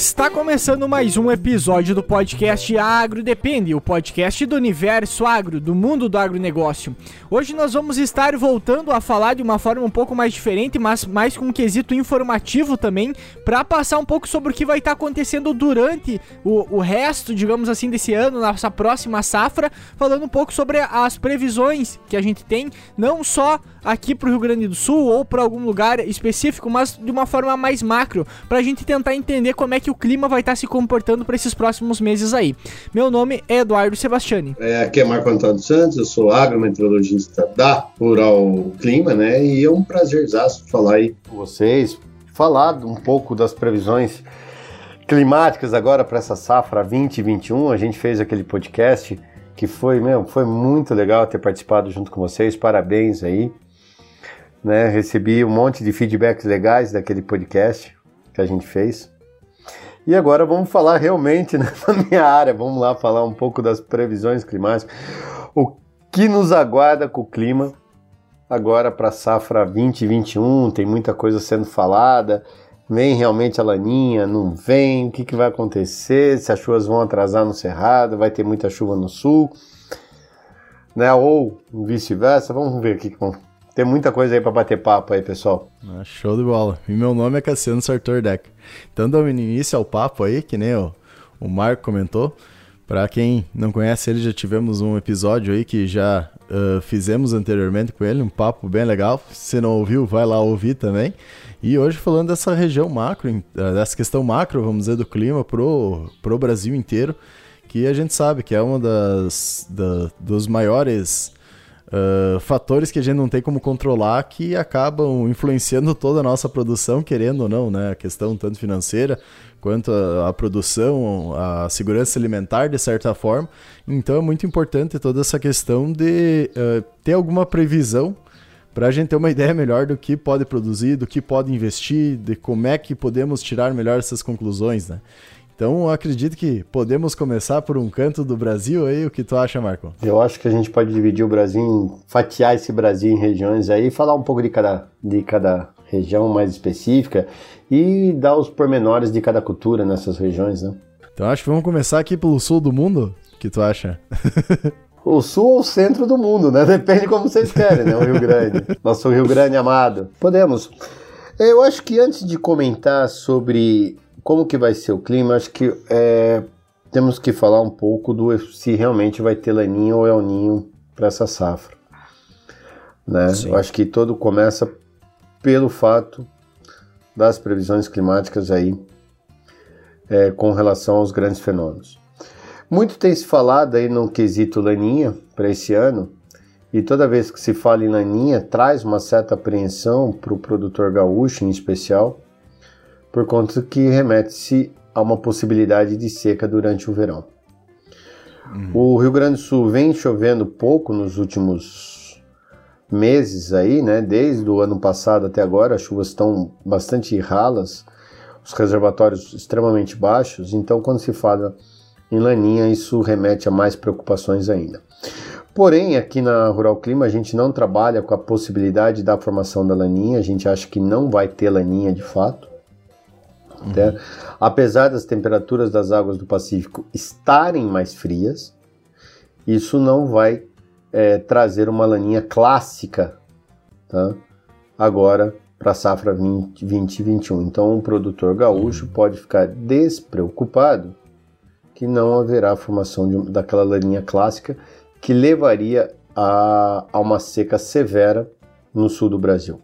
Está começando mais um episódio do podcast Agro Depende, o podcast do universo agro, do mundo do agronegócio. Hoje nós vamos estar voltando a falar de uma forma um pouco mais diferente, mas mais com um quesito informativo também, para passar um pouco sobre o que vai estar acontecendo durante o, o resto, digamos assim, desse ano, nossa próxima safra, falando um pouco sobre as previsões que a gente tem, não só aqui para o Rio Grande do Sul ou para algum lugar específico, mas de uma forma mais macro, para a gente tentar entender como é que o clima vai estar tá se comportando para esses próximos meses aí. Meu nome é Eduardo Sebastiani. É, aqui é Marco Antônio Santos, eu sou agrometeorologista da Rural Clima, né? E é um prazerzaço falar aí com vocês, falar um pouco das previsões climáticas agora para essa safra 2021. A gente fez aquele podcast que foi, meu, foi muito legal ter participado junto com vocês. Parabéns aí. Né, recebi um monte de feedbacks legais daquele podcast que a gente fez. E agora vamos falar realmente na minha área, vamos lá falar um pouco das previsões climáticas. O que nos aguarda com o clima agora para a safra 2021? Tem muita coisa sendo falada. Vem realmente a laninha? Não vem? O que, que vai acontecer? Se as chuvas vão atrasar no cerrado? Vai ter muita chuva no sul? Né? Ou vice-versa? Vamos ver o que, que vão tem muita coisa aí para bater papo aí, pessoal. Ah, show de bola. E meu nome é Cassiano Sartor Deck. Então, dando início ao papo aí, que nem o, o Marco comentou. Para quem não conhece ele, já tivemos um episódio aí que já uh, fizemos anteriormente com ele, um papo bem legal. Se não ouviu, vai lá ouvir também. E hoje falando dessa região macro, dessa questão macro, vamos dizer, do clima pro, pro Brasil inteiro, que a gente sabe que é uma das da, dos maiores Uh, fatores que a gente não tem como controlar que acabam influenciando toda a nossa produção, querendo ou não, né? A questão tanto financeira quanto a, a, produção, a segurança alimentar, de certa forma. Então é muito importante toda essa questão de uh, ter alguma previsão para a gente ter uma ideia melhor do que pode produzir, do que pode investir, de como é que podemos tirar melhor essas conclusões, né? Então, acredito que podemos começar por um canto do Brasil aí. O que tu acha, Marco? Eu acho que a gente pode dividir o Brasil, fatiar esse Brasil em regiões aí, falar um pouco de cada, de cada região mais específica e dar os pormenores de cada cultura nessas regiões, né? Então, acho que vamos começar aqui pelo sul do mundo. O que tu acha? o sul ou o centro do mundo, né? Depende como vocês querem, né? O Rio Grande. Nosso Rio Grande amado. Podemos. Eu acho que antes de comentar sobre como que vai ser o clima? Acho que é, temos que falar um pouco do se realmente vai ter laninha ou El Ninho para essa safra. Né? Eu acho que todo começa pelo fato das previsões climáticas aí é, com relação aos grandes fenômenos. Muito tem se falado aí no quesito laninha para esse ano, e toda vez que se fala em laninha traz uma certa apreensão para o produtor gaúcho em especial, por conta que remete-se a uma possibilidade de seca durante o verão. Uhum. O Rio Grande do Sul vem chovendo pouco nos últimos meses aí, né? Desde o ano passado até agora, as chuvas estão bastante ralas, os reservatórios extremamente baixos, então quando se fala em laninha, isso remete a mais preocupações ainda. Porém, aqui na Rural Clima a gente não trabalha com a possibilidade da formação da laninha, a gente acha que não vai ter laninha de fato. Né? Apesar das temperaturas das águas do Pacífico estarem mais frias, isso não vai é, trazer uma laninha clássica tá? agora para a safra 2021. Então, o produtor gaúcho uhum. pode ficar despreocupado que não haverá formação de, daquela laninha clássica que levaria a, a uma seca severa no sul do Brasil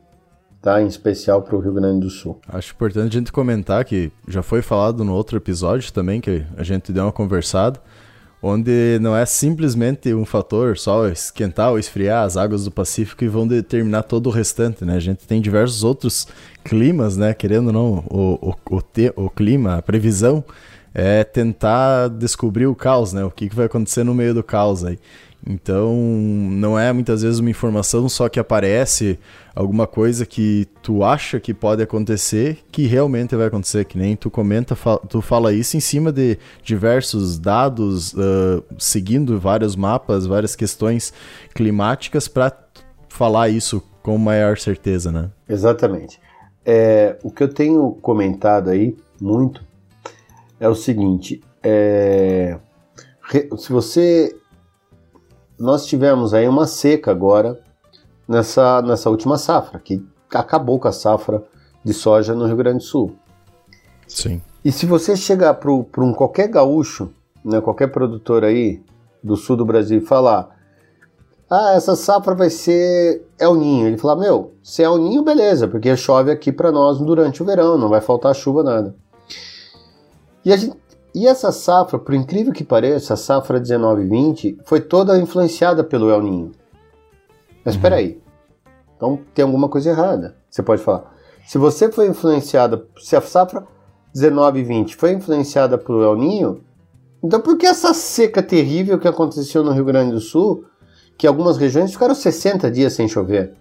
tá? Em especial para o Rio Grande do Sul. Acho importante a gente comentar que já foi falado no outro episódio também, que a gente deu uma conversada, onde não é simplesmente um fator só esquentar ou esfriar as águas do Pacífico e vão determinar todo o restante, né? A gente tem diversos outros climas, né? Querendo ou não, o, o, o, te, o clima, a previsão é tentar descobrir o caos, né? O que, que vai acontecer no meio do caos aí. Então, não é muitas vezes uma informação só que aparece alguma coisa que tu acha que pode acontecer, que realmente vai acontecer, que nem tu comenta, tu fala isso em cima de diversos dados, uh, seguindo vários mapas, várias questões climáticas para falar isso com maior certeza, né? Exatamente. É, o que eu tenho comentado aí muito é o seguinte: é, se você. Nós tivemos aí uma seca agora nessa, nessa última safra, que acabou com a safra de soja no Rio Grande do Sul. Sim. E se você chegar para um qualquer gaúcho, né, qualquer produtor aí do sul do Brasil e falar ah, essa safra vai ser El Ninho. Ele fala, meu, se é El Ninho, beleza, porque chove aqui para nós durante o verão, não vai faltar chuva, nada. E, a gente, e essa safra, por incrível que pareça, a safra 19-20 foi toda influenciada pelo El Ninho. Mas uhum. espera aí, então tem alguma coisa errada. Você pode falar. Se você foi influenciada, se a safra 19-20 foi influenciada pelo El Ninho, então por que essa seca terrível que aconteceu no Rio Grande do Sul que algumas regiões ficaram 60 dias sem chover.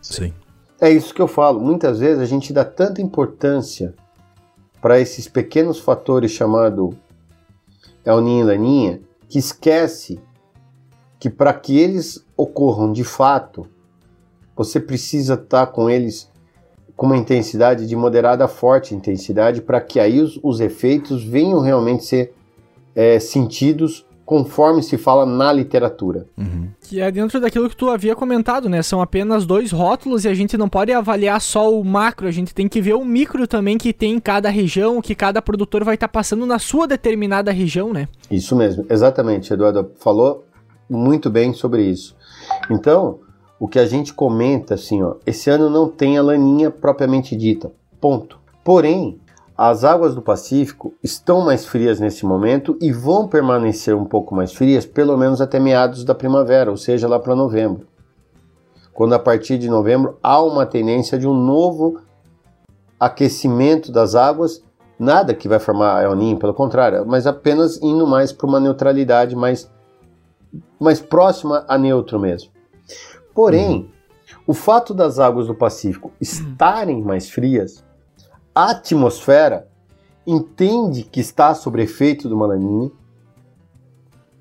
Sim. É isso que eu falo. Muitas vezes a gente dá tanta importância para esses pequenos fatores chamado El Ninho e Laninha que esquece que para que eles ocorram de fato, você precisa estar tá com eles com uma intensidade de moderada a forte intensidade para que aí os, os, efeitos venham realmente ser é, sentidos conforme se fala na literatura. Uhum. Que é dentro daquilo que tu havia comentado, né? São apenas dois rótulos e a gente não pode avaliar só o macro, a gente tem que ver o micro também que tem em cada região, que cada produtor vai estar tá passando na sua determinada região, né? Isso mesmo, exatamente, Eduardo falou muito bem sobre isso. Então, o que a gente comenta assim, ó, esse ano não tem a laninha propriamente dita, ponto. Porém, as águas do Pacífico estão mais frias nesse momento e vão permanecer um pouco mais frias pelo menos até meados da primavera, ou seja, lá para novembro. Quando a partir de novembro há uma tendência de um novo aquecimento das águas, nada que vai formar El Ninho, pelo contrário, mas apenas indo mais para uma neutralidade mais, mais próxima a neutro mesmo. Porém, uhum. o fato das águas do Pacífico estarem mais frias a atmosfera entende que está sob efeito do malaninha.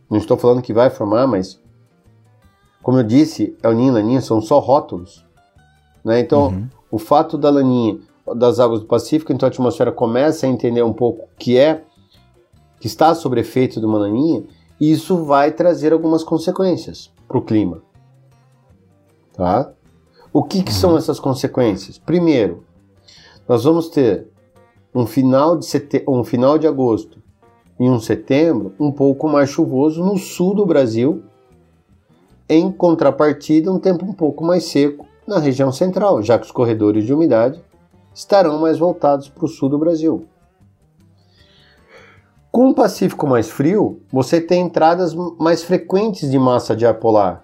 Não estou falando que vai formar, mas como eu disse, El Ninho e Laninha são só rótulos. Né? Então, uhum. o fato da laninha das águas do Pacífico, então a atmosfera começa a entender um pouco que é que está sob efeito do malaninha, e isso vai trazer algumas consequências para o clima. Tá? O que, que são uhum. essas consequências? Primeiro, nós vamos ter um final de, um final de agosto e um setembro um pouco mais chuvoso no sul do Brasil, em contrapartida, um tempo um pouco mais seco na região central, já que os corredores de umidade estarão mais voltados para o sul do Brasil. Com o Pacífico mais frio, você tem entradas mais frequentes de massa de ar polar.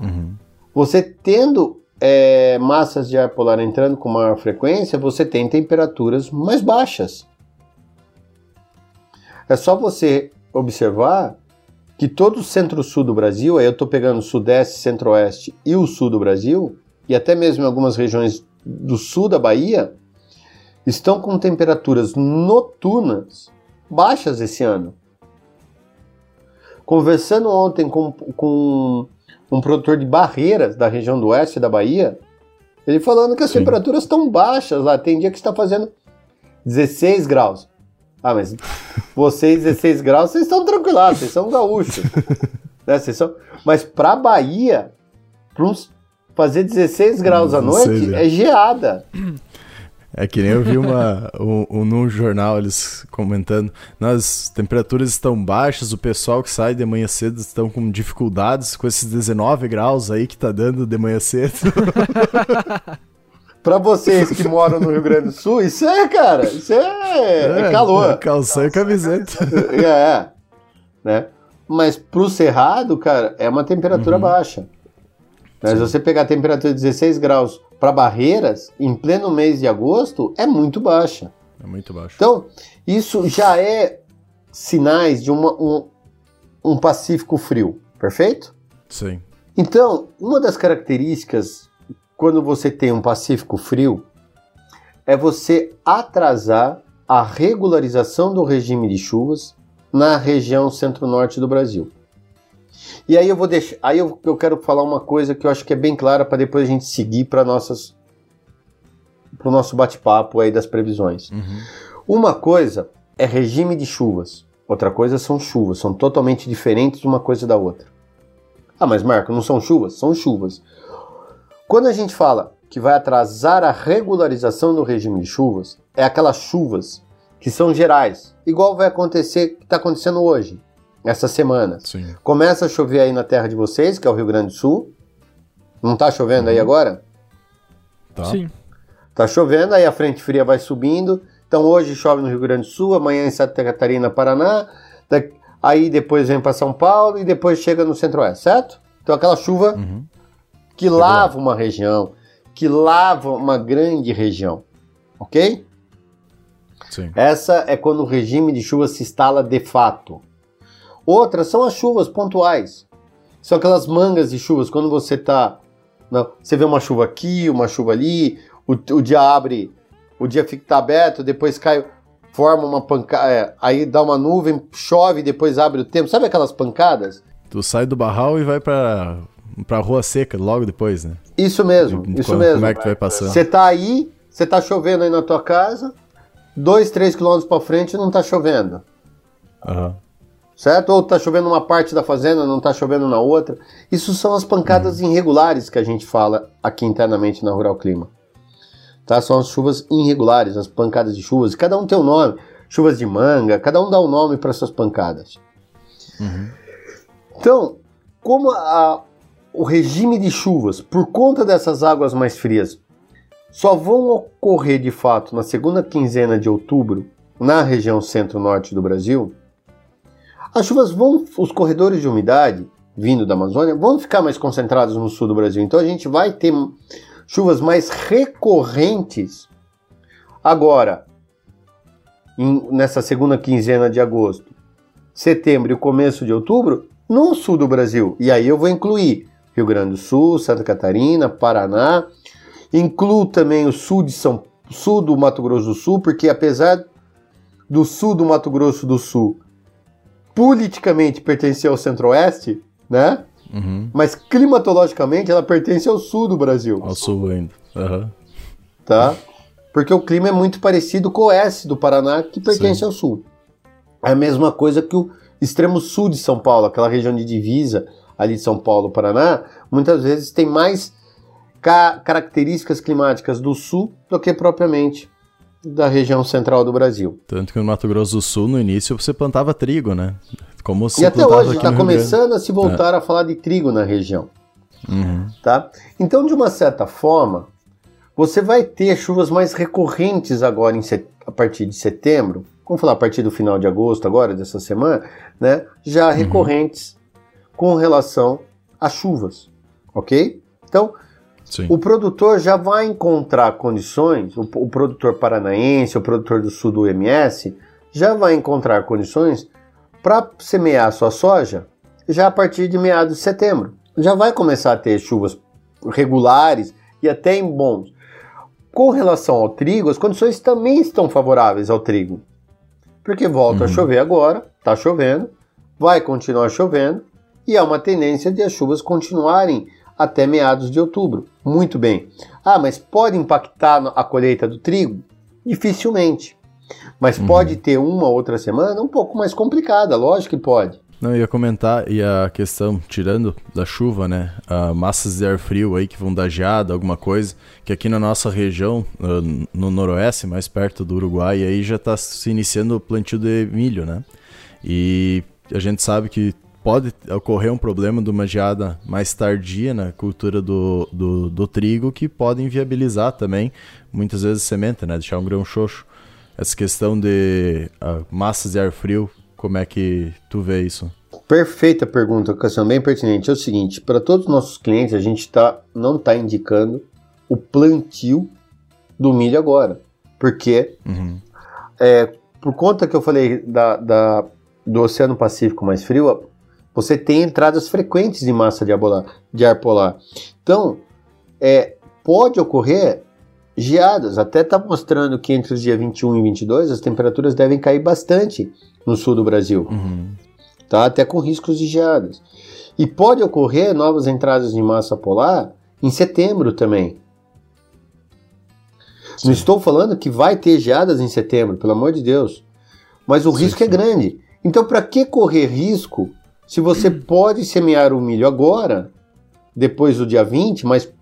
Uhum. Você tendo é, massas de ar polar entrando com maior frequência, você tem temperaturas mais baixas. É só você observar que todo o centro-sul do Brasil, aí eu estou pegando sudeste, centro-oeste e o sul do Brasil, e até mesmo em algumas regiões do sul da Bahia, estão com temperaturas noturnas baixas esse ano. Conversando ontem com, com um produtor de barreiras da região do oeste da Bahia, ele falando que as Sim. temperaturas estão baixas lá. Tem dia que está fazendo 16 graus. Ah, mas vocês, 16 graus, vocês estão tranquilados, vocês são gaúchos. né? vocês são... Mas para Bahia, para fazer 16 graus à noite, é geada. É que nem eu vi uma, um, um, num jornal eles comentando, as temperaturas estão baixas, o pessoal que sai de manhã cedo estão com dificuldades com esses 19 graus aí que tá dando de manhã cedo. Pra vocês que moram no Rio Grande do Sul, isso é, cara, isso é, é, é calor. É calção e camiseta. É, é, né? Mas pro Cerrado, cara, é uma temperatura uhum. baixa. Né? Se você pegar a temperatura de 16 graus para Barreiras, em pleno mês de agosto, é muito baixa. É muito baixa. Então, isso já é sinais de uma, um, um Pacífico frio, perfeito? Sim. Então, uma das características quando você tem um Pacífico frio é você atrasar a regularização do regime de chuvas na região centro-norte do Brasil. E aí eu vou deixar. Aí eu, eu quero falar uma coisa que eu acho que é bem clara para depois a gente seguir para nossas para o nosso bate-papo aí das previsões. Uhum. Uma coisa é regime de chuvas, outra coisa são chuvas, são totalmente diferentes uma coisa da outra. Ah, mas Marco, não são chuvas? São chuvas. Quando a gente fala que vai atrasar a regularização do regime de chuvas, é aquelas chuvas que são gerais, igual vai acontecer, que está acontecendo hoje, essa semana. Sim. Começa a chover aí na terra de vocês, que é o Rio Grande do Sul. Não tá chovendo aí Uhum. agora? Tá. Sim. Tá chovendo, aí a frente fria vai subindo. Então hoje chove no Rio Grande do Sul, amanhã em Santa Catarina, Paraná. da- Aí depois vem para São Paulo e depois chega no Centro-Oeste, certo? Então aquela chuva Uhum. que lava uma região, que lava uma grande região, ok? Sim. Essa é quando o regime de chuva se instala de fato. Outras são as chuvas pontuais. São aquelas mangas de chuvas, quando você tá. não, você vê uma chuva aqui, uma chuva ali, o, o dia abre, o dia fica tá aberto, depois cai, forma uma pancada, aí dá uma nuvem, chove, depois abre o tempo. Sabe aquelas pancadas? Tu sai do barral e vai pra, pra rua seca logo depois, né? Isso mesmo, E isso como, mesmo. Como é que tu vai passando? Você tá aí, você tá chovendo aí na tua casa, dois, três quilômetros para frente não tá chovendo. Aham. Certo? Ou tá chovendo numa parte da fazenda, não tá chovendo na outra. Isso são as pancadas irregulares que a gente fala aqui internamente na Rural Clima. Tá? São as chuvas irregulares, as pancadas de chuvas. Cada um tem um nome. Chuvas de manga, cada um dá um nome para suas pancadas. Uhum. Então, como a- o regime de chuvas, por conta dessas águas mais frias, só vão ocorrer de fato na segunda quinzena de outubro, na região centro-norte do Brasil, as chuvas vão, os corredores de umidade vindo da Amazônia vão ficar mais concentrados no sul do Brasil. Então a gente vai ter chuvas mais recorrentes agora, em- nessa segunda quinzena de agosto, setembro e começo de outubro, no sul do Brasil. E aí eu vou incluir Rio Grande do Sul, Santa Catarina, Paraná, incluo também o sul de São sul do Mato Grosso do Sul, porque apesar do sul do Mato Grosso do Sul politicamente pertencer ao centro-oeste, né? Uhum. Mas climatologicamente ela pertence ao sul do Brasil, Ao sul ainda. Aham. tá? Porque o clima é muito parecido com o oeste do Paraná, que pertence Sim. ao sul. É a mesma coisa que o extremo sul de São Paulo, aquela região de divisa ali de São Paulo, Paraná, muitas vezes tem mais ca- características climáticas do sul do que propriamente da região central do Brasil. Tanto que no Mato Grosso do Sul, no início, você plantava trigo, né? Como se e até hoje está começando a se voltar a falar de trigo na região. Uhum. tá? Então, de uma certa forma, você vai ter chuvas mais recorrentes agora set- a partir de setembro, vamos falar a partir do final de agosto agora, dessa semana, né? Já recorrentes com relação às chuvas, ok? Então, Sim. o produtor já vai encontrar condições, o, o produtor paranaense, o produtor do sul do MS, já vai encontrar condições para semear a sua soja já a partir de meados de setembro. Já vai começar a ter chuvas regulares e até em bons. Com relação ao trigo, as condições também estão favoráveis ao trigo. Porque volta a Uhum. chover agora, está chovendo, vai continuar chovendo e há uma tendência de as chuvas continuarem até meados de outubro. Muito bem. Ah, mas pode impactar a colheita do trigo? Dificilmente. Mas Uhum. pode ter uma outra semana um pouco mais complicada, lógico que pode. Não, eu ia comentar, e a questão, tirando da chuva, né? ah, massas de ar frio aí que vão dar geada, alguma coisa, que aqui na nossa região, ah, no noroeste, mais perto do Uruguai, aí já está se iniciando o plantio de milho, né? E a gente sabe que pode ocorrer um problema de uma geada mais tardia na cultura do, do, do trigo, que pode inviabilizar também, muitas vezes, semente, né? Deixar um grão xoxo. Essa questão de ah, massas de ar frio, como é que tu vê isso? Perfeita pergunta, questão bem pertinente. É o seguinte, para todos os nossos clientes, a gente tá, não está indicando o plantio do milho agora. Porque, Uhum. é, por conta que eu falei da, da- do Oceano Pacífico mais frio, você tem entradas frequentes de massa de ar polar. De ar polar. Então, é, pode ocorrer geadas. Até está mostrando que entre os dias 21 e 22 as temperaturas devem cair bastante no sul do Brasil Uhum. tá? até com riscos de geadas. E pode ocorrer novas entradas de massa polar em setembro também. Sim. Não estou falando que vai ter geadas em setembro, pelo amor de Deus. Mas o sim, risco é sim. é grande. Então, para que correr risco se você pode semear o milho agora, depois do dia 20, mas,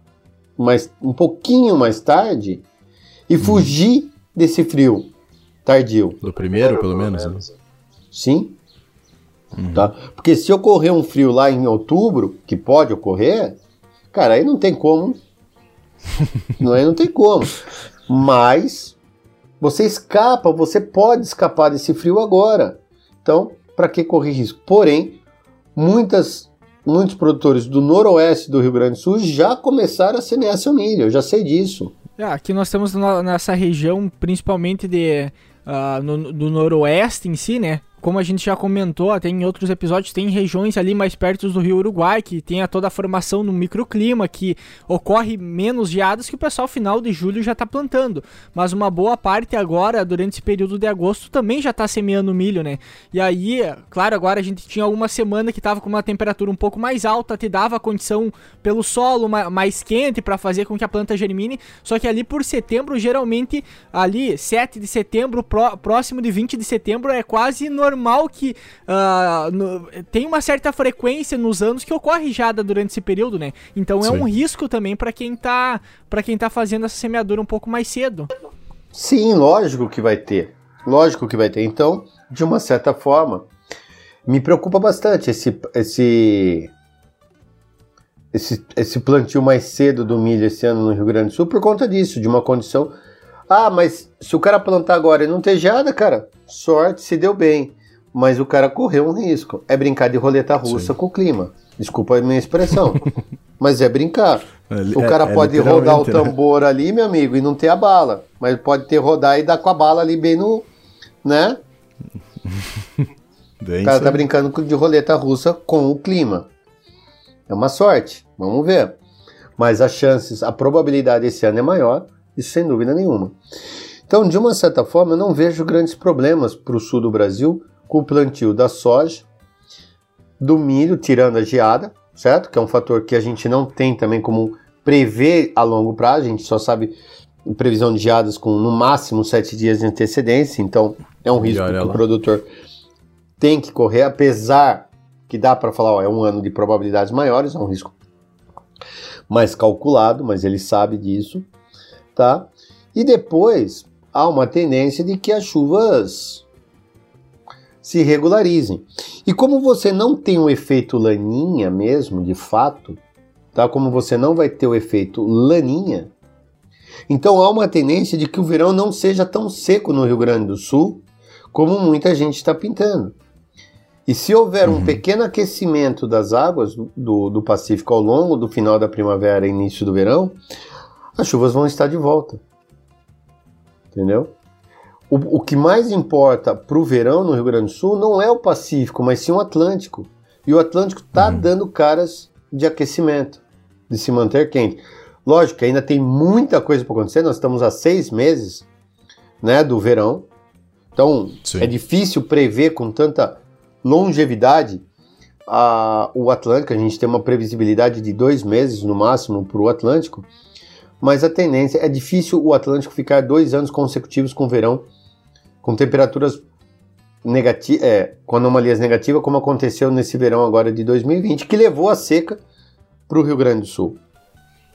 mas um pouquinho mais tarde, e hum. fugir desse frio tardio? Do primeiro, pelo menos. Né? Sim. Uhum. Tá? Porque se ocorrer um frio lá em outubro, que pode ocorrer, cara, aí não tem como. não, aí não tem como. Mas você escapa, você pode escapar desse frio agora. Então, para que correr risco? Porém, muitas, muitos produtores do noroeste do Rio Grande do Sul já começaram a semear seu milho, eu já sei disso. É, aqui nós temos nessa região, principalmente de, uh, no, do noroeste em si, né? Como a gente já comentou até em outros episódios, tem regiões ali mais perto do Rio Uruguai que tem a toda a formação no microclima, que ocorre menos geadas que o pessoal final de julho já está plantando. Mas uma boa parte agora, durante esse período de agosto, também já está semeando milho, né? E aí, claro, agora a gente tinha uma semana que estava com uma temperatura um pouco mais alta, te dava a condição pelo solo mais quente para fazer com que a planta germine. Só que ali por setembro, geralmente, ali 7 de setembro, próximo de 20 de setembro, é quase normal normal que uh, no, tem uma certa frequência nos anos que ocorre jada durante esse período, né? Então é Sim. um risco também para quem tá para quem tá fazendo essa semeadura um pouco mais cedo. Sim, lógico que vai ter. Lógico que vai ter. Então, de uma certa forma, me preocupa bastante esse esse esse, esse plantio mais cedo do milho esse ano no Rio Grande do Sul por conta disso, de uma condição. Ah, mas se o cara plantar agora e não ter geada, cara, sorte, se deu bem mas o cara correu um risco. É brincar de roleta russa Sim. com o clima. Desculpa a minha expressão. mas é brincar. É, o cara é, pode rodar o né? tambor né? ali, meu amigo, e não ter a bala. Mas pode ter rodar e dar com a bala ali bem no. Né? Bem o cara tá brincando de roleta russa com o clima. É uma sorte. Vamos ver. Mas as chances, a probabilidade esse ano é maior, isso sem dúvida nenhuma. Então, de uma certa forma, eu não vejo grandes problemas para o sul do Brasil com o plantio da soja, do milho, tirando a geada, certo? Que é um fator que a gente não tem também como prever a longo prazo, a gente só sabe previsão de geadas com no máximo sete dias de antecedência, então é um risco que o produtor tem que correr, apesar que dá para falar, ó, é um ano de probabilidades maiores, é um risco mais calculado, mas ele sabe disso, tá? E depois há uma tendência de que as chuvas se regularizem. E como você não tem o efeito laninha mesmo, de fato, tá? Como você não vai ter o efeito laninha, então há uma tendência de que o verão não seja tão seco no Rio Grande do Sul como muita gente está pintando. E se houver uhum. um pequeno aquecimento das águas do, do Pacífico ao longo do final da primavera e início do verão, as chuvas vão estar de volta. Entendeu? O, o que mais importa para o verão no Rio Grande do Sul não é o Pacífico, mas sim o Atlântico. E o Atlântico está uhum. dando caras de aquecimento, de se manter quente. Lógico que ainda tem muita coisa para acontecer, nós estamos há seis meses né, do verão, então sim. é difícil prever com tanta longevidade a, o Atlântico. A gente tem uma previsibilidade de dois meses no máximo para o Atlântico, mas a tendência é difícil o Atlântico ficar dois anos consecutivos com verão com temperaturas negativas, é, com anomalias negativas, como aconteceu nesse verão agora de 2020, que levou a seca para o Rio Grande do Sul.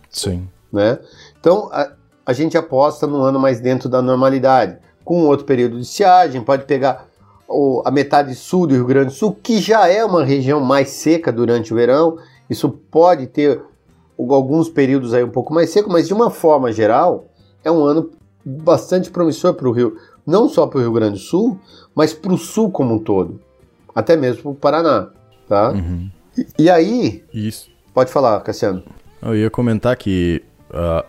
Sim. Né? Então, a, a gente aposta no ano mais dentro da normalidade, com outro período de estiagem, pode pegar o, a metade sul do Rio Grande do Sul, que já é uma região mais seca durante o verão, isso pode ter alguns períodos aí um pouco mais seco, mas de uma forma geral, é um ano bastante promissor para o Rio, não só para o Rio Grande do Sul, mas para o Sul como um todo, até mesmo para o Paraná, tá? Uhum. E, e, aí... Isso. Pode falar, Cassiano. Eu ia comentar que, uh,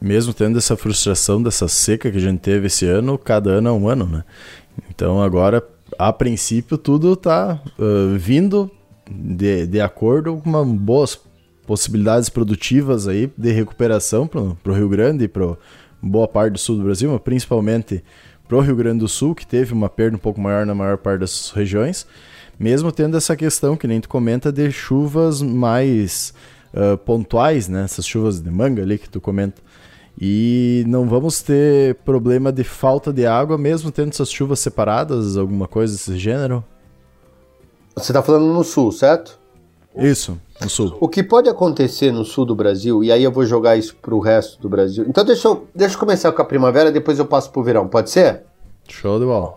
mesmo tendo essa frustração dessa seca que a gente teve esse ano, cada ano é um ano, né? Então agora, a princípio, tudo está uh, vindo de, de acordo com uma boas possibilidades produtivas aí de recuperação para o Rio Grande e para boa parte do sul do Brasil, mas principalmente para o Rio Grande do Sul, que teve uma perda um pouco maior na maior parte das regiões, mesmo tendo essa questão que nem tu comenta de chuvas mais uh, pontuais, né? Essas chuvas de manga ali que tu comenta. E não vamos ter problema de falta de água, mesmo tendo essas chuvas separadas, alguma coisa desse gênero? Você está falando no sul, certo? Isso, no sul. O que pode acontecer no sul do Brasil, e aí eu vou jogar isso para o resto do Brasil. Então deixa eu, deixa eu começar com a primavera, depois eu passo para o verão, pode ser? Show de bola.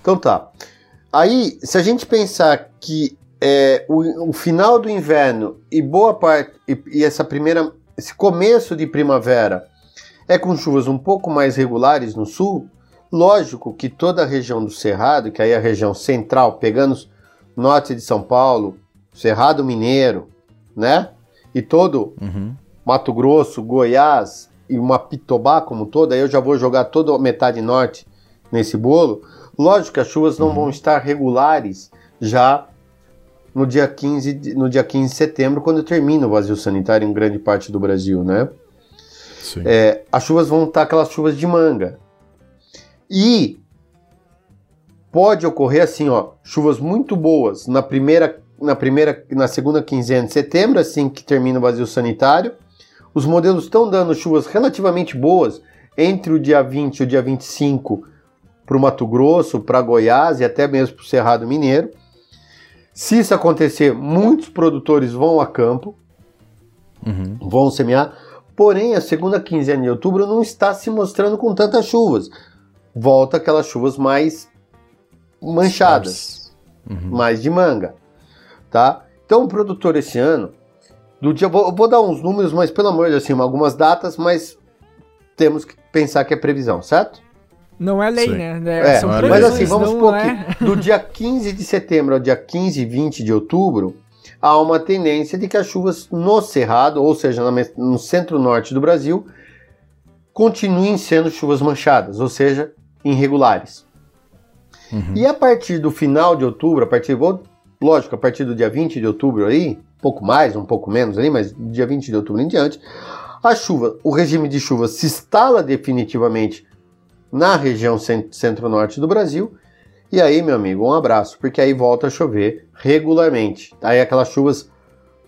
Então tá. Aí, se a gente pensar que é, o, o, final do inverno e boa parte, e, e essa primeira, esse começo de primavera é com chuvas um pouco mais regulares no sul, lógico que toda a região do Cerrado, que aí é a região central, pegando norte de São Paulo, Cerrado Mineiro, né? E todo uhum. Mato Grosso, Goiás e uma Pitobá como toda, aí eu já vou jogar toda a metade norte nesse bolo. Lógico que as chuvas não uhum. vão estar regulares já no dia 15 de, no dia 15 de setembro, quando termina o vazio sanitário em grande parte do Brasil, né? É, as chuvas vão estar aquelas chuvas de manga. E pode ocorrer assim, ó, chuvas muito boas na primeira, na primeira, na segunda quinzena de setembro, assim que termina o vazio sanitário. Os modelos estão dando chuvas relativamente boas entre o dia 20 e o dia 25 para o Mato Grosso, para Goiás e até mesmo para o Cerrado Mineiro. Se isso acontecer, muitos produtores vão a campo, uhum. vão semear. Porém, a segunda quinzena de outubro não está se mostrando com tantas chuvas. Volta aquelas chuvas mais manchadas, uhum. mais de manga, tá? Então, o produtor esse ano, do dia, vou, vou dar uns números, mas pelo amor de Deus, assim, algumas datas, mas temos que pensar que é previsão, certo? Não é lei, Sim. né? É, São é mas assim, vamos supor é. que do dia 15 de setembro ao dia 15 e 20 de outubro, há uma tendência de que as chuvas no Cerrado, ou seja, no centro-norte do Brasil, continuem sendo chuvas manchadas, ou seja, irregulares. Uhum. E a partir do final de outubro, a partir, lógico, a partir do dia 20 de outubro aí, pouco mais, um pouco menos ali, mas dia 20 de outubro em diante, a chuva, o regime de chuva se instala definitivamente na região centro-norte do Brasil. E aí, meu amigo, um abraço, porque aí volta a chover regularmente. Aí aquelas chuvas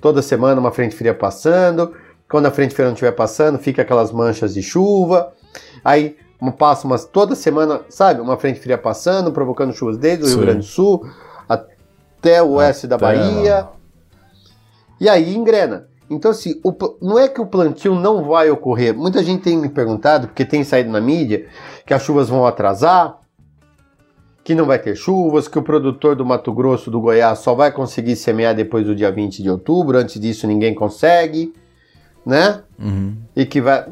toda semana, uma frente fria passando. Quando a frente fria não estiver passando, fica aquelas manchas de chuva. Aí passa umas toda semana, sabe, uma frente fria passando, provocando chuvas desde o Sim. Rio Grande do Sul até o oeste da Bahia. E aí engrena. Então, assim, o, não é que o plantio não vai ocorrer. Muita gente tem me perguntado, porque tem saído na mídia, que as chuvas vão atrasar, que não vai ter chuvas, que o produtor do Mato Grosso, do Goiás, só vai conseguir semear depois do dia 20 de outubro, antes disso ninguém consegue, né? Uhum. E que vai.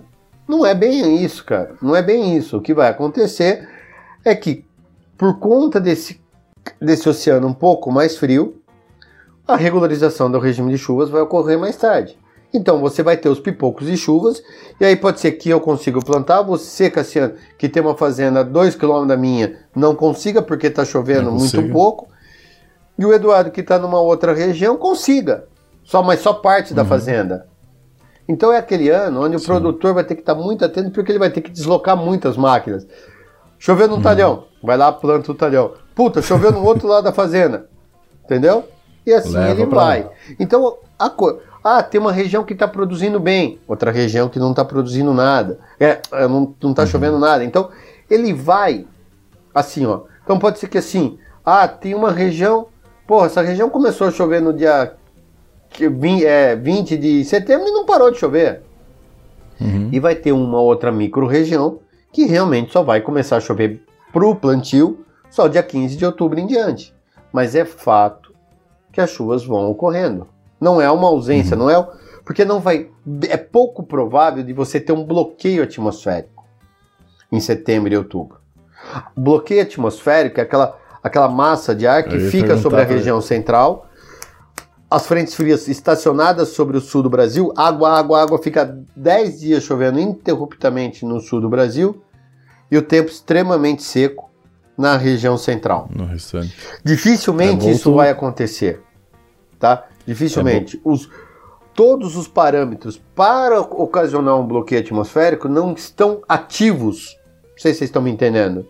Não é bem isso, cara. Não é bem isso. O que vai acontecer é que, por conta desse, desse oceano um pouco mais frio, a regularização do regime de chuvas vai ocorrer mais tarde. Então você vai ter os pipocos de chuvas, e aí pode ser que eu consiga plantar, você, Cassiano, que tem uma fazenda a 2 km da minha, não consiga porque está chovendo muito pouco, e o Eduardo, que está numa outra região, consiga, só mas só parte uhum. da fazenda. Então é aquele ano onde o Sim. produtor vai ter que estar tá muito atento, porque ele vai ter que deslocar muitas máquinas. Choveu no uhum. talhão, vai lá, planta o talhão. Puta, choveu no outro lado da fazenda. Entendeu? E assim Leva ele vai. Lá. Então, a coisa. Ah, tem uma região que está produzindo bem, outra região que não está produzindo nada. É, é não, não tá uhum. chovendo nada. Então, ele vai assim, ó. Então pode ser que assim, ah, tem uma região, pô, essa região começou a chover no dia 20, é, 20 de setembro e não parou de chover. Uhum. E vai ter uma outra micro-região que realmente só vai começar a chover pro plantio só dia 15 de outubro em diante. Mas é fato que as chuvas vão ocorrendo. Não é uma ausência, uhum. não é. Porque não vai. É pouco provável de você ter um bloqueio atmosférico em setembro e outubro. O bloqueio atmosférico é aquela, aquela massa de ar que fica sobre a região central. As frentes frias estacionadas sobre o sul do Brasil, água, água, água, fica 10 dias chovendo ininterruptamente no sul do Brasil e o tempo extremamente seco na região central. No restante. Dificilmente é, isso vai acontecer, tá? Dificilmente. É os, todos os parâmetros para ocasionar um bloqueio atmosférico não estão ativos. Não sei se vocês estão me entendendo.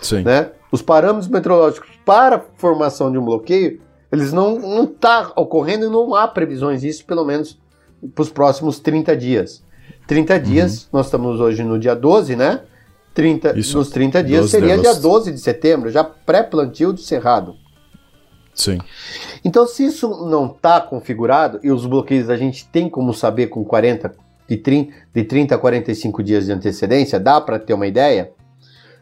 Sim. Né? Os parâmetros meteorológicos para a formação de um bloqueio, eles não não tá ocorrendo e não há previsões disso, pelo menos para os próximos 30 dias. 30 dias, uhum. nós estamos hoje no dia 12, né? 30, Isso, nos 30 dias seria dia 12 de setembro, já pré-plantio do cerrado. Sim. Então, se isso não está configurado, e os bloqueios a gente tem como saber com 40, de 30, de 30 a 45 dias de antecedência, dá para ter uma ideia?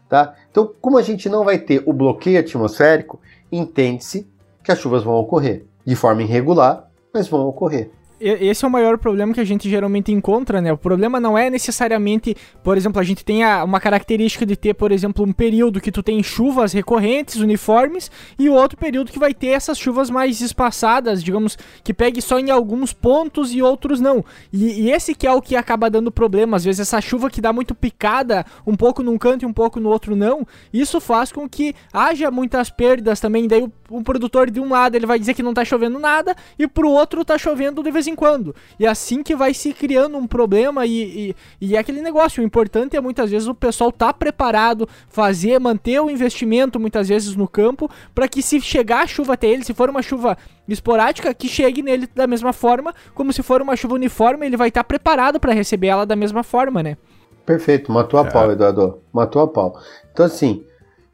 Tá? Então, como a gente não vai ter o bloqueio atmosférico, entende-se que as chuvas vão ocorrer de forma irregular, mas vão ocorrer esse é o maior problema que a gente geralmente encontra, né? O problema não é necessariamente, por exemplo, a gente tem a, uma característica de ter, por exemplo, um período que tu tem chuvas recorrentes, uniformes, e o outro período que vai ter essas chuvas mais espaçadas, digamos, que pegue só em alguns pontos e outros não. E, e esse que é o que acaba dando problema, às vezes essa chuva que dá muito picada, um pouco num canto e um pouco no outro não, isso faz com que haja muitas perdas também, daí o, o produtor de um lado ele vai dizer que não tá chovendo nada, e pro outro tá chovendo de vez vez em quando. E é assim que vai se criando um problema e, e, e é aquele negócio. O importante é muitas vezes o pessoal tá preparado, fazer, manter o investimento muitas vezes no campo, para que se chegar a chuva até ele, se for uma chuva esporádica, que chegue nele da mesma forma, como se for uma chuva uniforme, ele vai estar tá preparado para receber ela da mesma forma, né? Perfeito, matou a é. pau, Eduardo. Matou a pau. Então, assim,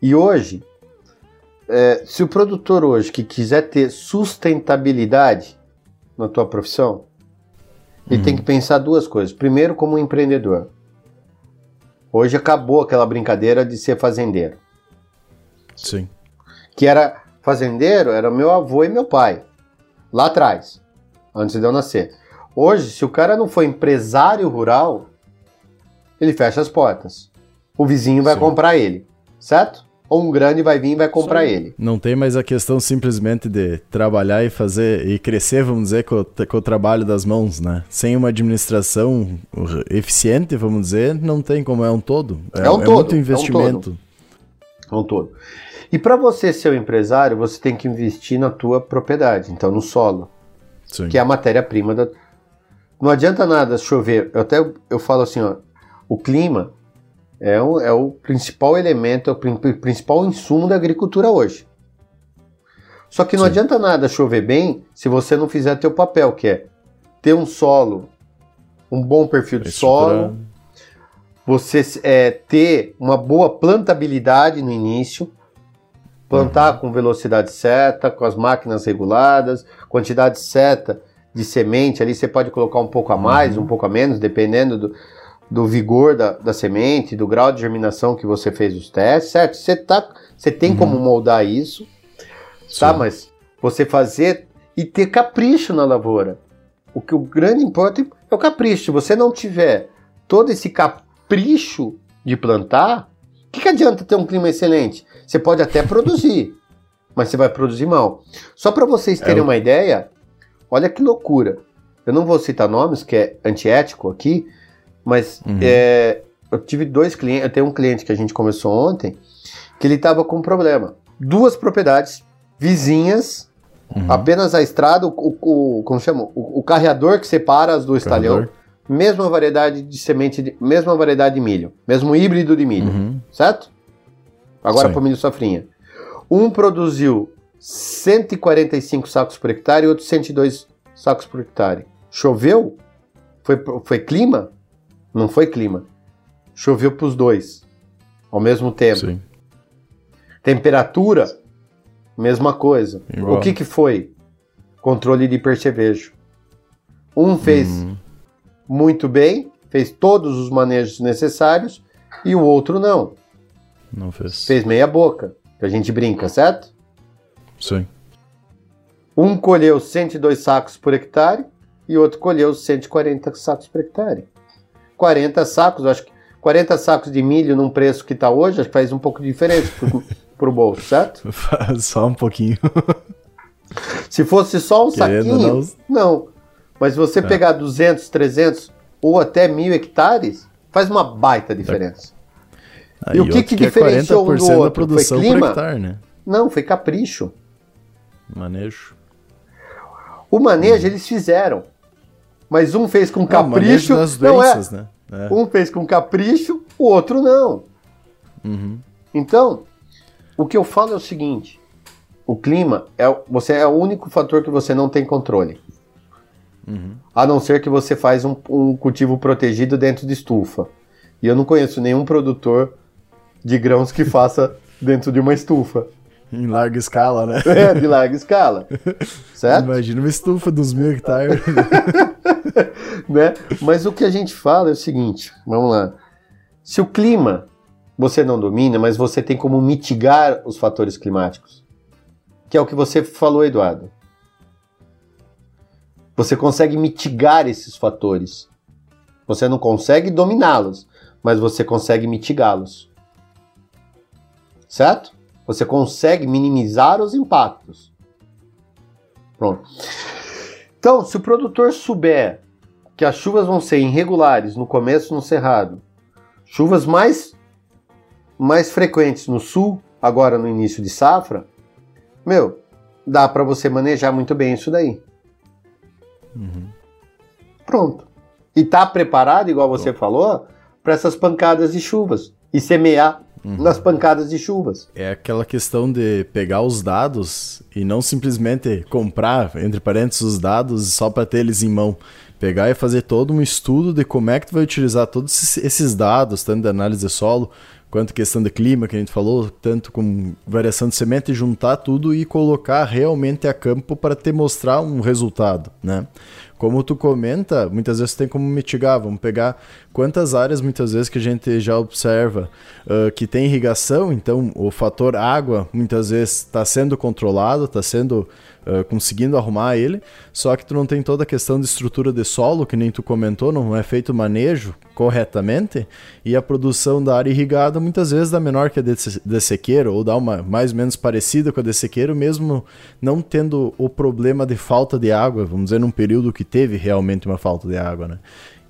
e hoje, é, se o produtor hoje que quiser ter sustentabilidade, na tua profissão, ele uhum. tem que pensar duas coisas. Primeiro, como empreendedor. Hoje acabou aquela brincadeira de ser fazendeiro. Sim. Que era fazendeiro, era meu avô e meu pai. Lá atrás, antes de eu nascer. Hoje, se o cara não for empresário rural, ele fecha as portas. O vizinho vai Sim. comprar ele, certo? Ou um grande vai vir e vai comprar ele. Não tem mais a questão simplesmente de trabalhar e fazer e crescer, vamos dizer, com, com o trabalho das mãos, né? Sem uma administração eficiente, vamos dizer, não tem como, é um todo. É, é um é todo. muito investimento. É um todo. É um todo. E para você ser um empresário, você tem que investir na tua propriedade, então no solo, Sim. que é a matéria-prima da. Não adianta nada chover. Eu até eu falo assim, ó, o clima é o, é o principal elemento, é o principal insumo da agricultura hoje. Só que não Sim. adianta nada chover bem se você não fizer teu papel, que é ter um solo, um bom perfil de solo, você é, ter uma boa plantabilidade no início, plantar uhum. com velocidade certa, com as máquinas reguladas, quantidade certa de semente ali, você pode colocar um pouco a mais, uhum. um pouco a menos, dependendo do, do vigor da, da semente, do grau de germinação que você fez os testes, certo? Você, tá, você tem uhum. como moldar isso, tá? Mas você fazer e ter capricho na lavoura. O que o grande importa é o capricho. Se você não tiver todo esse capricho de plantar, o que, que adianta ter um clima excelente? Você pode até produzir, mas você vai produzir mal. Só para vocês terem é uma ideia, olha que loucura. Eu não vou citar nomes, que é antiético aqui, mas uhum. é, eu tive dois clientes, eu tenho um cliente que a gente começou ontem, que ele estava com um problema. Duas propriedades vizinhas, uhum. apenas a estrada, o, o, como chama? O, o carreador que separa as do estalhão, mesma variedade de semente, de, mesma variedade de milho, mesmo híbrido de milho, uhum. certo? Agora para o milho safrinha. Um produziu 145 sacos por hectare e outro 102 sacos por hectare. Choveu? Foi, foi clima? Não foi clima. Choveu para os dois ao mesmo tempo. Sim. Temperatura, mesma coisa. Igual. O que, que foi? Controle de percevejo. Um fez uhum. muito bem, fez todos os manejos necessários, e o outro não. Não fez. Fez meia boca, que a gente brinca, certo? Sim. Um colheu 102 sacos por hectare e outro colheu 140 sacos por hectare. 40 sacos, acho que 40 sacos de milho num preço que está hoje, acho que faz um pouco de diferença para o bolso, certo? só um pouquinho. Se fosse só um Querendo saquinho, não... não. Mas você é. pegar 200, 300 ou até mil hectares, faz uma baita diferença. Aí, e o que, que, que é diferenciou um do outro? Da produção foi clima? Hectare, né? Não, foi capricho. Manejo. O manejo hum. eles fizeram. Mas um fez com é, capricho. Das doenças, não é. Né? É. Um fez com capricho, o outro não. Uhum. Então, o que eu falo é o seguinte: o clima é você é o único fator que você não tem controle. Uhum. A não ser que você faz um, um cultivo protegido dentro de estufa. E eu não conheço nenhum produtor de grãos que faça dentro de uma estufa. Em larga escala, né? É, de larga escala. certo? Imagina uma estufa dos mil hectares. né? Mas o que a gente fala é o seguinte: vamos lá. Se o clima você não domina, mas você tem como mitigar os fatores climáticos, que é o que você falou, Eduardo. Você consegue mitigar esses fatores. Você não consegue dominá-los, mas você consegue mitigá-los. Certo? Você consegue minimizar os impactos. Pronto. Então, se o produtor souber que as chuvas vão ser irregulares no começo no cerrado, chuvas mais mais frequentes no sul, agora no início de safra, meu, dá para você manejar muito bem isso daí. Uhum. Pronto. E tá preparado, igual você Pronto. falou, para essas pancadas de chuvas e semear uhum. nas pancadas de chuvas. É aquela questão de pegar os dados e não simplesmente comprar, entre parênteses, os dados só para ter eles em mão. Pegar e fazer todo um estudo de como é que tu vai utilizar todos esses dados, tanto de análise de solo, quanto questão de clima que a gente falou, tanto com variação de semente, juntar tudo e colocar realmente a campo para te mostrar um resultado, né? Como tu comenta, muitas vezes tem como mitigar. Vamos pegar quantas áreas, muitas vezes, que a gente já observa uh, que tem irrigação, então o fator água, muitas vezes, está sendo controlado, está sendo uh, conseguindo arrumar ele, só que tu não tem toda a questão de estrutura de solo, que nem tu comentou, não é feito manejo corretamente, e a produção da área irrigada muitas vezes dá menor que a de, de sequeiro, ou dá uma mais ou menos parecida com a de sequeiro, mesmo não tendo o problema de falta de água, vamos dizer, num período que teve realmente uma falta de água, né?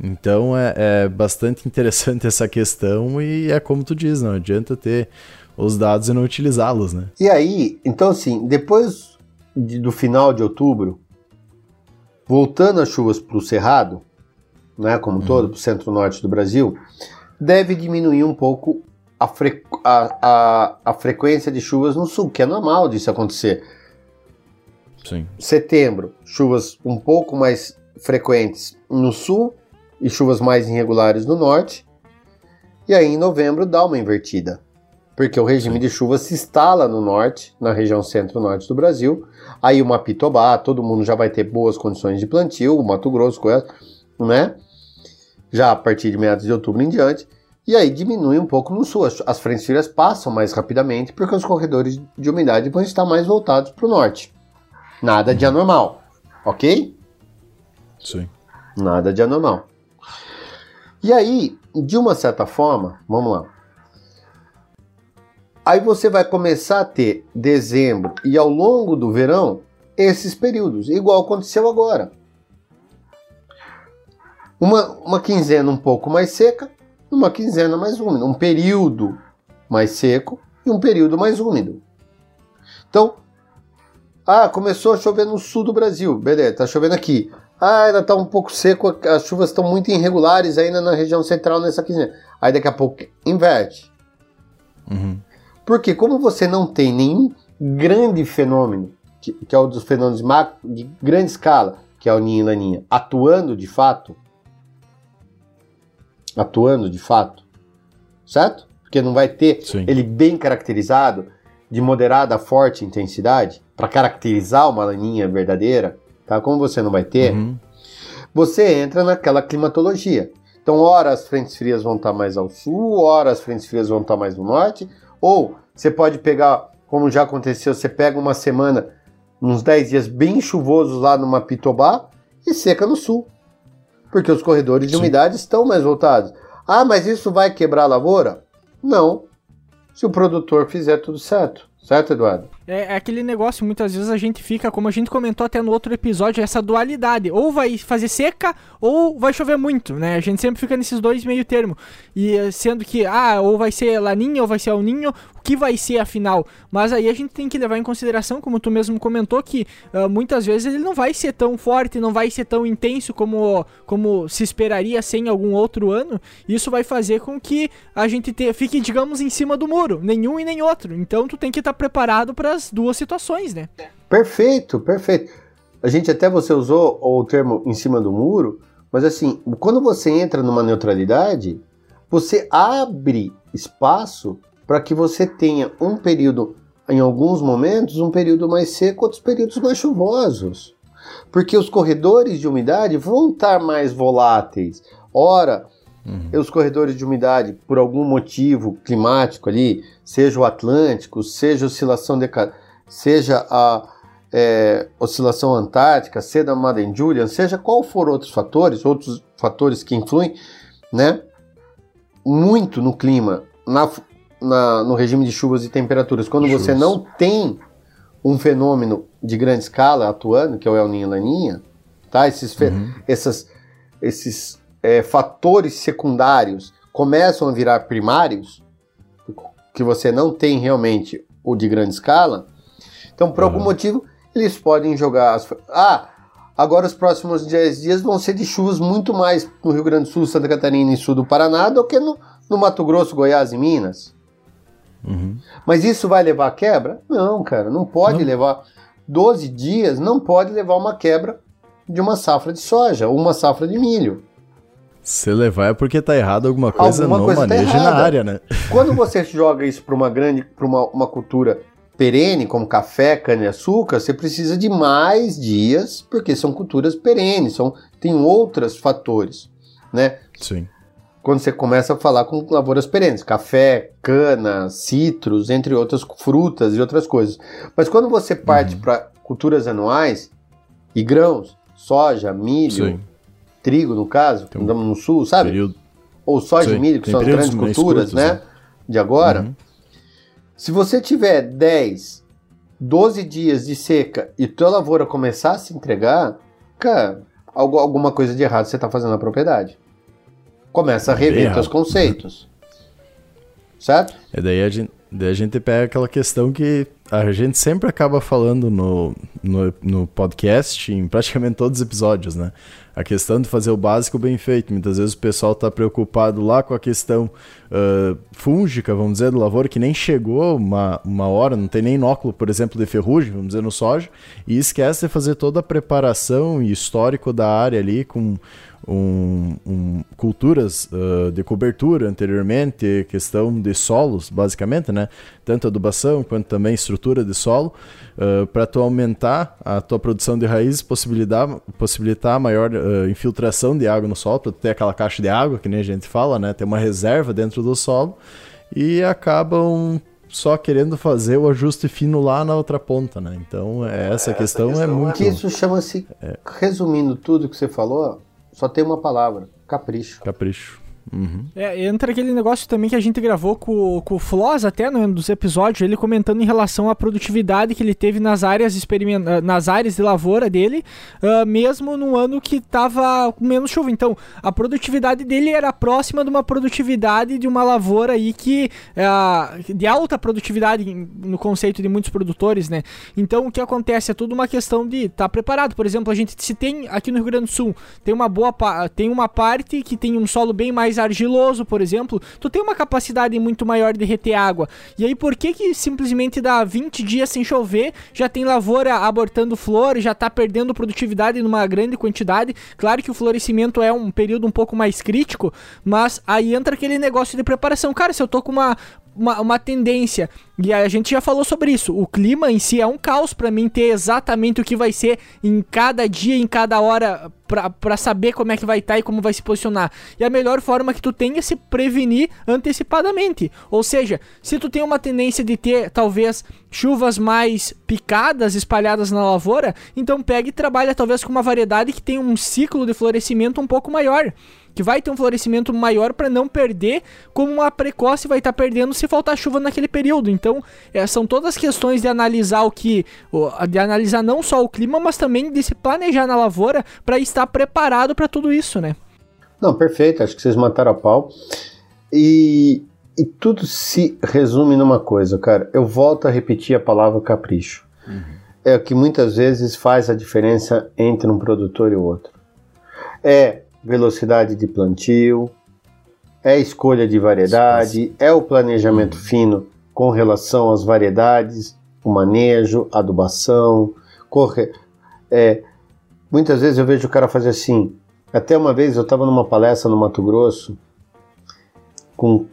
Então é, é bastante interessante essa questão e é como tu diz, não adianta ter os dados e não utilizá-los, né? E aí, então assim, depois de, do final de outubro, voltando as chuvas para o Cerrado, né, como uhum. todo, para o centro-norte do Brasil, deve diminuir um pouco a, fre a, a, a, frequência de chuvas no sul, que é normal disso acontecer. Sim. Setembro, chuvas um pouco mais frequentes no sul e chuvas mais irregulares no norte. E aí em novembro dá uma invertida porque o regime Sim. de chuva se instala no norte, na região centro-norte do Brasil. Aí o Mapitobá, todo mundo já vai ter boas condições de plantio, o Mato Grosso, né? Já a partir de meados de outubro em diante. E aí diminui um pouco no sul. As frentes frias passam mais rapidamente porque os corredores de umidade vão estar mais voltados para o norte. Nada de anormal, ok? Sim. Nada de anormal. E aí, de uma certa forma, vamos lá. Aí você vai começar a ter dezembro e ao longo do verão esses períodos, igual aconteceu agora. Uma, uma quinzena um pouco mais seca, uma quinzena mais úmida, um período mais seco e um período mais úmido. Então, ah, começou a chover no sul do Brasil, beleza, tá chovendo aqui. Ah, ainda tá um pouco seco, as chuvas estão muito irregulares ainda na região central nessa quinzena. Aí daqui a pouco inverte. Uhum. Porque como você não tem nenhum grande fenômeno, que, que é um dos fenômenos macro, de grande escala, que é o Ninho e Laninha, atuando de fato, atuando de fato, certo? Porque não vai ter Sim. ele bem caracterizado, de moderada a forte intensidade, para caracterizar uma laninha verdadeira, tá? Como você não vai ter, uhum. você entra naquela climatologia. Então, ora as frentes frias vão estar mais ao sul, ora as frentes frias vão estar mais no norte, ou você pode pegar, como já aconteceu, você pega uma semana, uns 10 dias bem chuvosos lá no Mapitobá e seca no sul. Porque os corredores de Sim. umidade estão mais voltados. Ah, mas isso vai quebrar a lavoura? Não. Se o produtor fizer tudo certo. Certo, Eduardo? É, é, aquele negócio, muitas vezes a gente fica, como a gente comentou até no outro episódio, essa dualidade. Ou vai fazer seca, ou vai chover muito, né? A gente sempre fica nesses dois meio termo. E eh, sendo que, ah, ou vai ser laninha, ou vai ser o ninho, o que vai ser afinal? Mas aí a gente tem que levar em consideração, como tu mesmo comentou, que uh, muitas vezes ele não vai ser tão forte, não vai ser tão intenso como, como se esperaria ser em algum outro ano. Isso vai fazer com que a gente te, fique, digamos, em cima do muro. Nenhum e nem outro. Então tu tem que estar preparado para as duas situações, né? Perfeito, perfeito. a gente até você usou o termo em cima do muro, mas assim, quando você entra numa neutralidade, você abre espaço para que você tenha um período, em alguns momentos, um período mais seco, outros períodos mais chuvosos. Porque os corredores de umidade vão estar mais voláteis. Ora, uhum. os corredores de umidade, por algum motivo climático ali, seja o Atlântico, seja a oscilação de, seja a é, oscilação antártica, seja a Madden Julian, seja qual for outros fatores, outros fatores que influem, né, muito no clima, na, na, no regime de chuvas e temperaturas. Quando Chuvas. você não tem um fenômeno de grande escala atuando, que é o El Niño e Laninha, tá? Esses, uhum. essas, esses é, fatores secundários começam a virar primários, que você não tem realmente o de grande escala. Então, por uhum. algum motivo, eles podem jogar. As... Ah, agora os próximos 10 dias vão ser de chuvas muito mais no Rio Grande do Sul, Santa Catarina e sul do Paraná do que no, no Mato Grosso, Goiás e Minas. Uhum. Mas isso vai levar a quebra? Não, cara, não pode não. levar. 12 dias não pode levar uma quebra de uma safra de soja ou uma safra de milho. Se levar é porque tá errado alguma coisa alguma no coisa manejo tá na área, né? Quando você joga isso para uma grande, para uma, uma cultura perene, como café, cana-açúcar, você precisa de mais dias, porque são culturas perenes, são, tem outros fatores, né? Sim. Quando você começa a falar com lavouras perenes, café, cana, citros, entre outras frutas e outras coisas. Mas quando você parte uhum. para culturas anuais e grãos, soja, milho, Sim. Trigo no caso, um no sul, sabe? Período... Ou soja Sim. e milho, que Tem são as grandes culturas, curtos, né? né? De agora. Uhum. Se você tiver 10, 12 dias de seca e tua lavoura começar a se entregar, cara, alguma coisa de errado você está fazendo na propriedade. Começa a rever seus conceitos. Certo? E daí a, gente, daí a gente pega aquela questão que a gente sempre acaba falando no, no, no podcast, em praticamente todos os episódios, né? a questão de fazer o básico bem feito. Muitas vezes o pessoal está preocupado lá com a questão uh, fúngica, vamos dizer, do lavoura, que nem chegou uma, uma hora, não tem nem inóculo, por exemplo, de ferrugem, vamos dizer, no soja, e esquece de fazer toda a preparação e histórico da área ali com um, um, culturas uh, de cobertura anteriormente, questão de solos, basicamente, né? Tanto adubação quanto também estrutura de solo, uh, para tu aumentar a tua produção de raízes, possibilitar, possibilitar maior uh, infiltração de água no solo, para ter aquela caixa de água, que nem a gente fala, né? Ter uma reserva dentro do solo e acabam só querendo fazer o ajuste fino lá na outra ponta, né? Então, essa, essa questão, questão, é muito... Isso chama-se, é... resumindo tudo que você falou, só tem uma palavra: capricho. Capricho. Uhum. É, entra aquele negócio também que a gente gravou com, com o Floss até no, dos episódios, ele comentando em relação à produtividade que ele teve nas áreas. Ah, nas áreas de lavoura dele, uh, mesmo no ano que tava com menos chuva. Então, a produtividade dele era próxima de uma produtividade de uma lavoura aí que uh, de alta produtividade no conceito de muitos produtores, né? Então, o que acontece é tudo uma questão de estar tá preparado. Por exemplo, a gente se tem aqui no Rio Grande do Sul, tem uma boa tem uma parte que tem um solo bem mais argiloso, por exemplo, tu tem uma capacidade muito maior de reter água. E aí por que que simplesmente dá 20 dias sem chover, já tem lavoura abortando flor, já tá perdendo produtividade numa grande quantidade? Claro que o florescimento é um período um pouco mais crítico, mas aí entra aquele negócio de preparação. Cara, se eu tô com uma uma, uma tendência. E a gente já falou sobre isso. O clima em si é um caos para mim ter exatamente o que vai ser em cada dia, em cada hora, para saber como é que vai estar tá e como vai se posicionar. E a melhor forma que tu tem é se prevenir antecipadamente. Ou seja, se tu tem uma tendência de ter talvez chuvas mais picadas espalhadas na lavoura, então pega e trabalha talvez com uma variedade que tem um ciclo de florescimento um pouco maior que vai ter um florescimento maior para não perder, como a precoce vai estar tá perdendo se faltar chuva naquele período. Então, é, são todas questões de analisar o que, de analisar não só o clima, mas também de se planejar na lavoura para estar preparado para tudo isso, né? Não, perfeito. Acho que vocês mataram a pau. E, e tudo se resume numa coisa, cara. Eu volto a repetir a palavra capricho. Uhum. É o que muitas vezes faz a diferença entre um produtor e o outro. É velocidade de plantio, é escolha de variedade, é o planejamento fino com relação às variedades, o manejo, adubação, corre, é, muitas vezes eu vejo o cara fazer assim. Até uma vez eu estava numa palestra no Mato Grosso com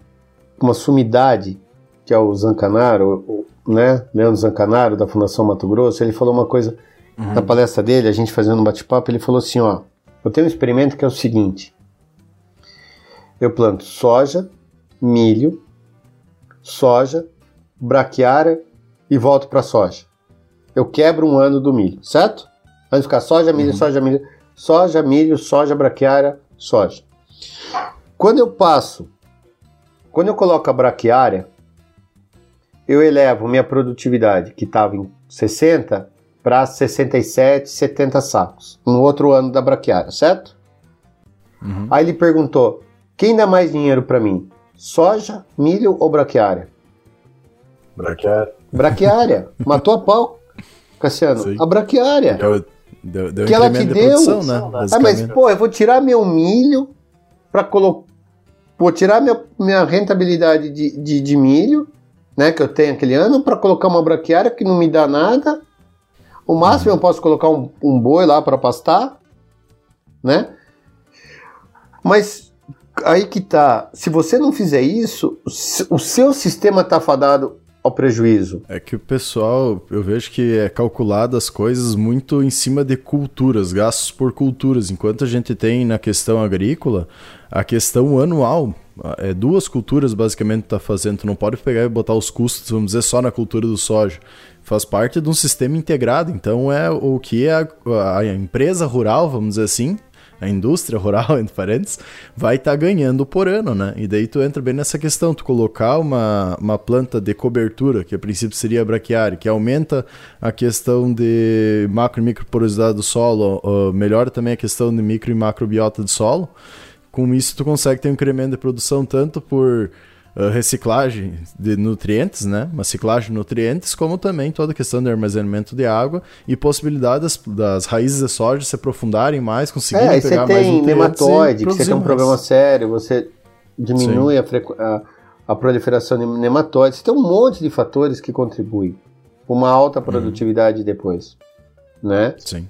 uma sumidade, que é o Zancanaro, né? Leandro Zancanaro, da Fundação Mato Grosso. Ele falou uma coisa uhum. na palestra dele, a gente fazendo um bate-papo. Ele falou assim: Ó, eu tenho um experimento que é o seguinte: eu planto soja, milho, soja, braquiária e volto para soja. Eu quebro um ano do milho, certo? Vai ficar soja, milho, uhum. soja, milho, soja, milho, soja, braquiária, soja. Quando eu passo, quando eu coloco a braquiária, eu elevo minha produtividade, que estava em 60, para 67, 70 sacos, no outro ano da braquiária, certo? Uhum. Aí ele perguntou: quem dá mais dinheiro para mim? Soja, milho ou braquiária? Braquiária. Braquiária. Matou a pau, Cassiano. Sim. A braquiária. Deu, deu, deu que ela te deu. Produção, né, ah, mas, pô, eu vou tirar meu milho para colocar. Vou tirar minha, minha rentabilidade de, de, de, milho, né, que eu tenho aquele ano, para colocar uma braquiária que não me dá nada. O máximo eu posso colocar um, um boi lá para pastar, né? Mas aí que tá. Se você não fizer isso, o seu sistema tá fadado ao prejuízo. É que o pessoal, eu vejo que é calculado as coisas muito em cima de culturas, gastos por culturas, enquanto a gente tem na questão agrícola a questão anual. É duas culturas basicamente tá fazendo, tu não pode pegar e botar os custos, vamos dizer, só na cultura do soja. Faz parte de um sistema integrado, então é o que a, a empresa rural, vamos dizer assim, a indústria rural, entre parênteses, vai estar tá ganhando por ano, né? E daí tu entra bem nessa questão, tu colocar uma, uma planta de cobertura, que a princípio seria braquiária, que aumenta a questão de macro e microporosidade do solo, uh, melhora também a questão de micro e macrobiota do solo, com isso tu consegue ter um incremento de produção tanto por reciclagem de nutrientes, né? Uma ciclagem de nutrientes, como também toda a questão de armazenamento de água e possibilidade das, das raízes de soja se aprofundarem mais, conseguirem é, pegar mais nutrientes. Você tem nematóide, que você tem um problema sério, você diminui a, a, a, proliferação de nematóides. Você tem um monte de fatores que contribuem para uma alta uhum. produtividade depois, né? Sim.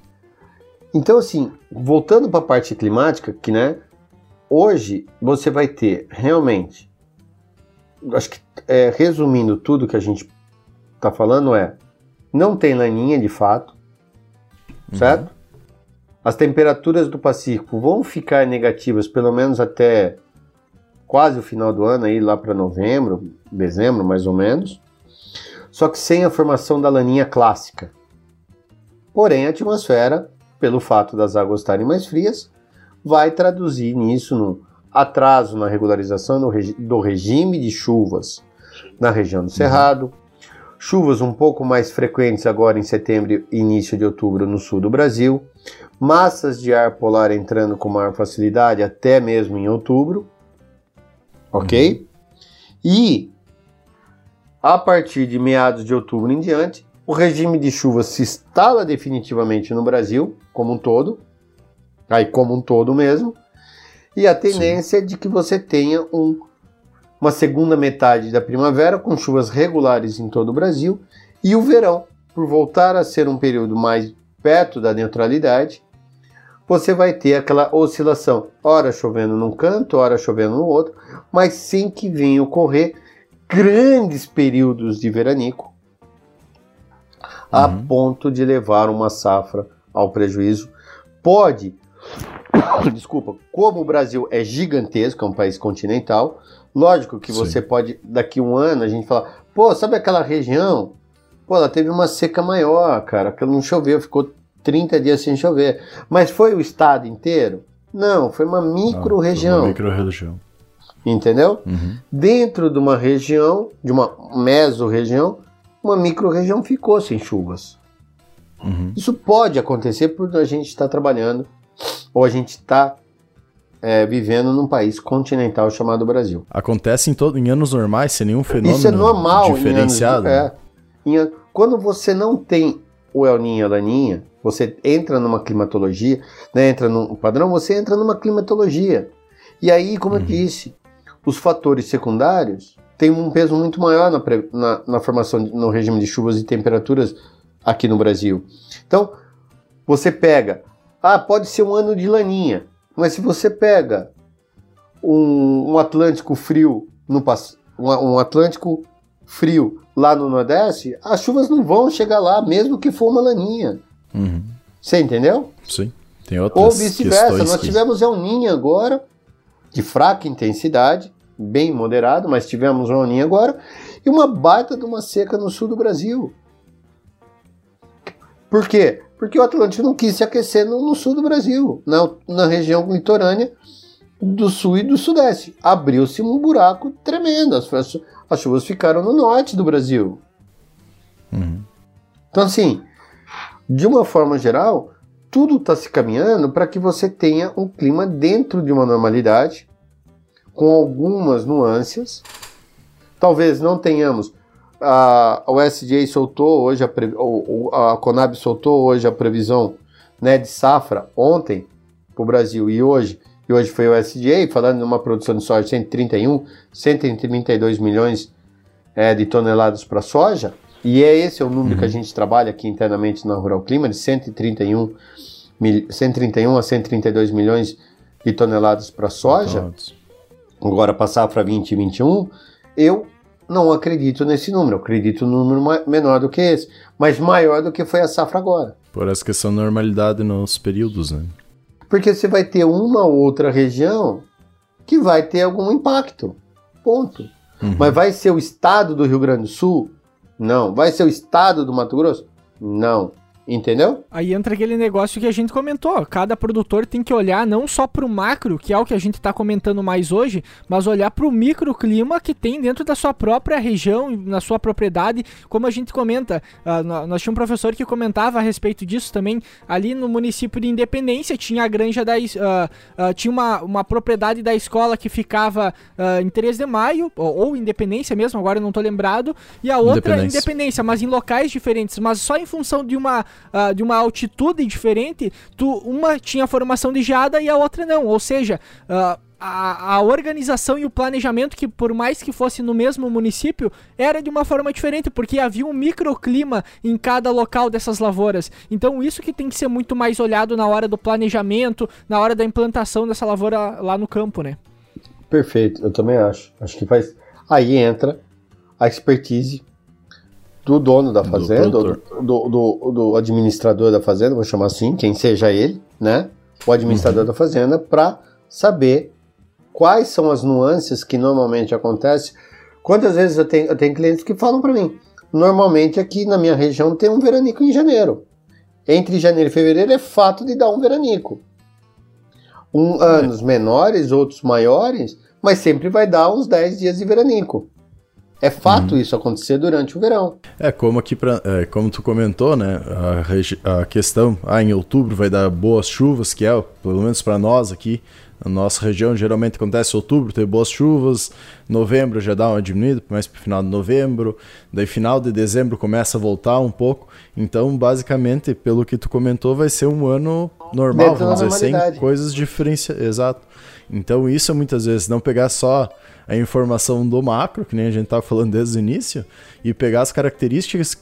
Então, assim, voltando para a parte climática, que, né, hoje você vai ter realmente acho que é, resumindo tudo que a gente está falando é não tem laninha de fato, uhum. certo? As temperaturas do Pacífico vão ficar negativas pelo menos até quase o final do ano, aí lá para novembro, dezembro mais ou menos, só que sem a formação da laninha clássica. Porém, a atmosfera, pelo fato das águas estarem mais frias, vai traduzir nisso no atraso na regularização do, regi do regime de chuvas na região do Cerrado, chuvas um pouco mais frequentes agora em setembro e início de outubro no sul do Brasil, massas de ar polar entrando com maior facilidade até mesmo em outubro, ok? E a partir de meados de outubro em diante, o regime de chuvas se instala definitivamente no Brasil como um todo, aí como um todo mesmo, e a tendência Sim. é de que você tenha um, uma segunda metade da primavera com chuvas regulares em todo o Brasil e o verão, por voltar a ser um período mais perto da neutralidade, você vai ter aquela oscilação, ora chovendo num canto, ora chovendo no outro, mas sem que venha ocorrer grandes períodos de veranico a uhum. ponto de levar uma safra ao prejuízo. Pode desculpa, como o Brasil é gigantesco, é um país continental, lógico que Sim. você pode, daqui um ano, a gente falar, pô, sabe aquela região? Pô, ela teve uma seca maior, cara, porque não choveu, ficou 30 dias sem chover. Mas foi o estado inteiro? Não, foi uma micro-região. Micro-região. Entendeu? Uhum. Dentro de uma região, de uma meso-região, uma micro-região ficou sem chuvas. Uhum. Isso pode acontecer porque a gente está trabalhando ou a gente está é, vivendo num país continental chamado Brasil. Acontece em, todo, em anos normais, sem nenhum fenômeno Isso é normal diferenciado. Em anos, é, em, quando você não tem o El Ninho e a Laninha, você entra numa climatologia, né, entra num padrão, você entra numa climatologia. E aí, como uhum. eu disse, os fatores secundários têm um peso muito maior na, na, na formação, de, no regime de chuvas e temperaturas aqui no Brasil. Então, você pega Ah, pode ser um ano de laninha, mas se você pega um, um Atlântico frio no um, um Atlântico frio lá no Nordeste, as chuvas não vão chegar lá, mesmo que for uma laninha. Uhum. Você entendeu? Sim. Tem outras Ou vice-versa. Nós que... tivemos El Ninho agora, de fraca intensidade, bem moderado, mas tivemos um El Ninho agora, e uma baita de uma seca no sul do Brasil. Por quê? Porque o Atlântico não quis se aquecer no, no sul do Brasil, na, na região litorânea do sul e do sudeste. Abriu-se um buraco tremendo. As, as chuvas ficaram no norte do Brasil. Uhum. Então, assim, de uma forma geral, tudo está se caminhando para que você tenha um clima dentro de uma normalidade, com algumas nuances. Talvez não tenhamos. A, o SDA soltou hoje, a, a Conab soltou hoje a previsão né, de safra ontem para o Brasil e hoje, e hoje foi o SDA falando de uma produção de soja de 131, 132 milhões é, de toneladas para soja. E é esse é o número uhum. que a uhum. gente trabalha aqui internamente na Rural Clima, de 131, mil, 131 a 132 milhões de toneladas para soja. Todos. Agora, para safra 2021, eu não acredito nesse número. Eu acredito num número menor do que esse, mas maior do que foi a safra agora. Por essa questão de normalidade nos períodos, né? Porque você vai ter uma ou outra região que vai ter algum impacto. Ponto. Uhum. Mas vai ser o estado do Rio Grande do Sul? Não. Vai ser o estado do Mato Grosso? Não. Entendeu? Aí entra aquele negócio que a gente comentou. Cada produtor tem que olhar não só para o macro, que é o que a gente está comentando mais hoje, mas olhar para o microclima que tem dentro da sua própria região, na sua propriedade. Como a gente comenta, uh, nós tínhamos um professor que comentava a respeito disso também. Ali no município de Independência tinha a granja da. Uh, uh, tinha uma, uma propriedade da escola que ficava em 3 de maio, ou, ou, Independência mesmo, agora eu não estou lembrado, e a outra Independência. Independência, mas em locais diferentes, mas só em função de uma uh, de uma altitude diferente, tu, uma tinha formação de geada e a outra não. Ou seja, uh, a, a, organização e o planejamento, que por mais que fosse no mesmo município, era de uma forma diferente, porque havia um microclima em cada local dessas lavouras. Então, isso que tem que ser muito mais olhado na hora do planejamento, na hora da implantação dessa lavoura lá no campo, né? Perfeito, eu também acho. Acho que faz. Aí entra a expertise do dono da fazenda, do, do, do, do, administrador da fazenda, vou chamar assim, quem seja ele, né? O administrador uhum. da fazenda, para saber quais são as nuances que normalmente acontecem. Quantas vezes eu tenho, eu tenho clientes que falam para mim, normalmente aqui na minha região tem um veranico em janeiro. Entre janeiro e fevereiro é fato de dar um veranico. Um, é. Anos menores, outros maiores, mas sempre vai dar uns 10 dias de veranico. É fato uhum. isso acontecer durante o verão. É, como aqui, pra, é, como tu comentou, né? A, a, questão, ah, em outubro vai dar boas chuvas, que é, pelo menos para nós aqui, na nossa região, geralmente acontece outubro, tem boas chuvas, novembro já dá uma diminuída, mais para o final de novembro, daí final de dezembro começa a voltar um pouco. Então, basicamente, pelo que tu comentou, vai ser um ano normal, Dentro vamos dizer, sem coisas diferenciadas. Exato. Então, isso muitas vezes, não pegar só a informação do macro, que nem a gente estava falando desde o início, e pegar as características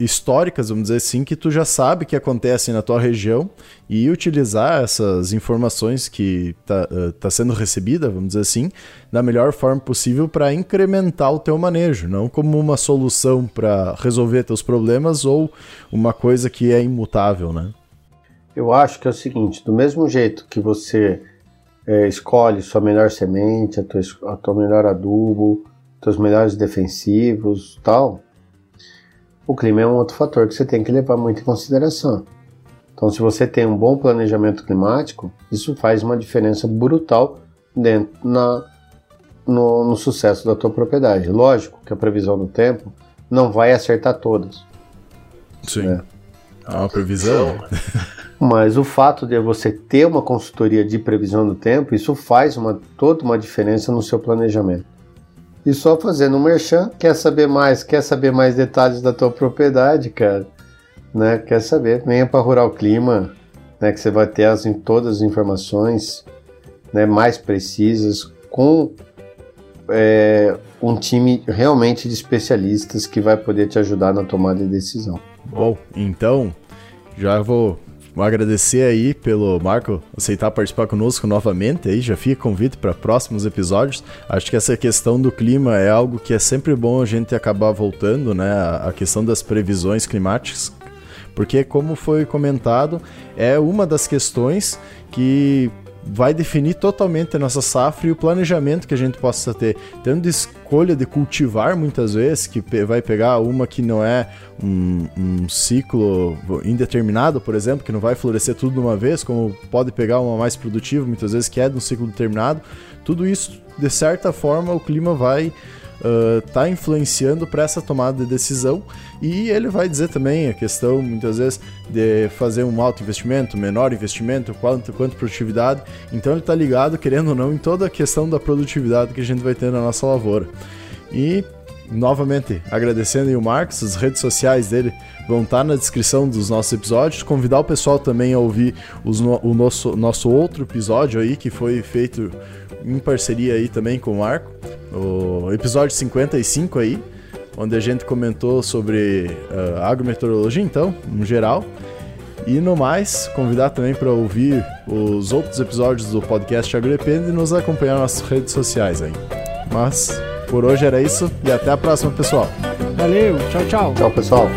históricas, vamos dizer assim, que tu já sabe que acontecem na tua região e utilizar essas informações que está uh, tá sendo recebida, vamos dizer assim, da melhor forma possível para incrementar o teu manejo, não como uma solução para resolver teus problemas ou uma coisa que é imutável, né? Eu acho que é o seguinte, do mesmo jeito que você é, escolhe sua melhor semente, a tua, a tua melhor adubo, teus melhores defensivos tal, o clima é um outro fator que você tem que levar muito em consideração. Então, se você tem um bom planejamento climático, isso faz uma diferença brutal dentro na, no, no sucesso da tua propriedade. Lógico que a previsão do tempo não vai acertar todas. Sim. Né? É uma previsão. Mas o fato de você ter uma consultoria de previsão do tempo, isso faz uma, toda uma diferença no seu planejamento. E só fazendo um merchan, quer saber mais, quer saber mais detalhes da tua propriedade, cara, né? Quer saber? Venha para Rural Clima, né? Que você vai ter as, todas as informações, né? Mais precisas, com é, um time realmente de especialistas que vai poder te ajudar na tomada de decisão. Bom, então já vou Vou agradecer aí pelo Marco aceitar participar conosco novamente aí, já fica convite para próximos episódios. Acho que essa questão do clima é algo que é sempre bom a gente acabar voltando, né? A questão das previsões climáticas, porque como foi comentado, é uma das questões que vai definir totalmente a nossa safra e o planejamento que a gente possa ter. Tendo escolha de cultivar muitas vezes, que vai pegar uma que não é um, um, ciclo indeterminado, por exemplo, que não vai florescer tudo de uma vez, como pode pegar uma mais produtiva, muitas vezes que é de um ciclo determinado. Tudo isso, de certa forma, o clima vai está uh, influenciando para essa tomada de decisão e ele vai dizer também a questão muitas vezes de fazer um alto investimento, menor investimento, quanto, quanto produtividade. Então ele está ligado, querendo ou não, em toda a questão da produtividade que a gente vai ter na nossa lavoura. E novamente agradecendo aí o Marcos, as redes sociais dele vão estar tá na descrição dos nossos episódios. Convidar o pessoal também a ouvir os, o nosso, nosso outro episódio aí que foi feito em parceria aí também com o Marco, o episódio 55 aí, onde a gente comentou sobre uh, agrometeorologia, então, no geral. E no mais, convidar também para ouvir os outros episódios do podcast AgroDepende e nos acompanhar nas redes sociais aí. Mas por hoje era isso e até a próxima, pessoal. Valeu, tchau, tchau. Tchau, pessoal.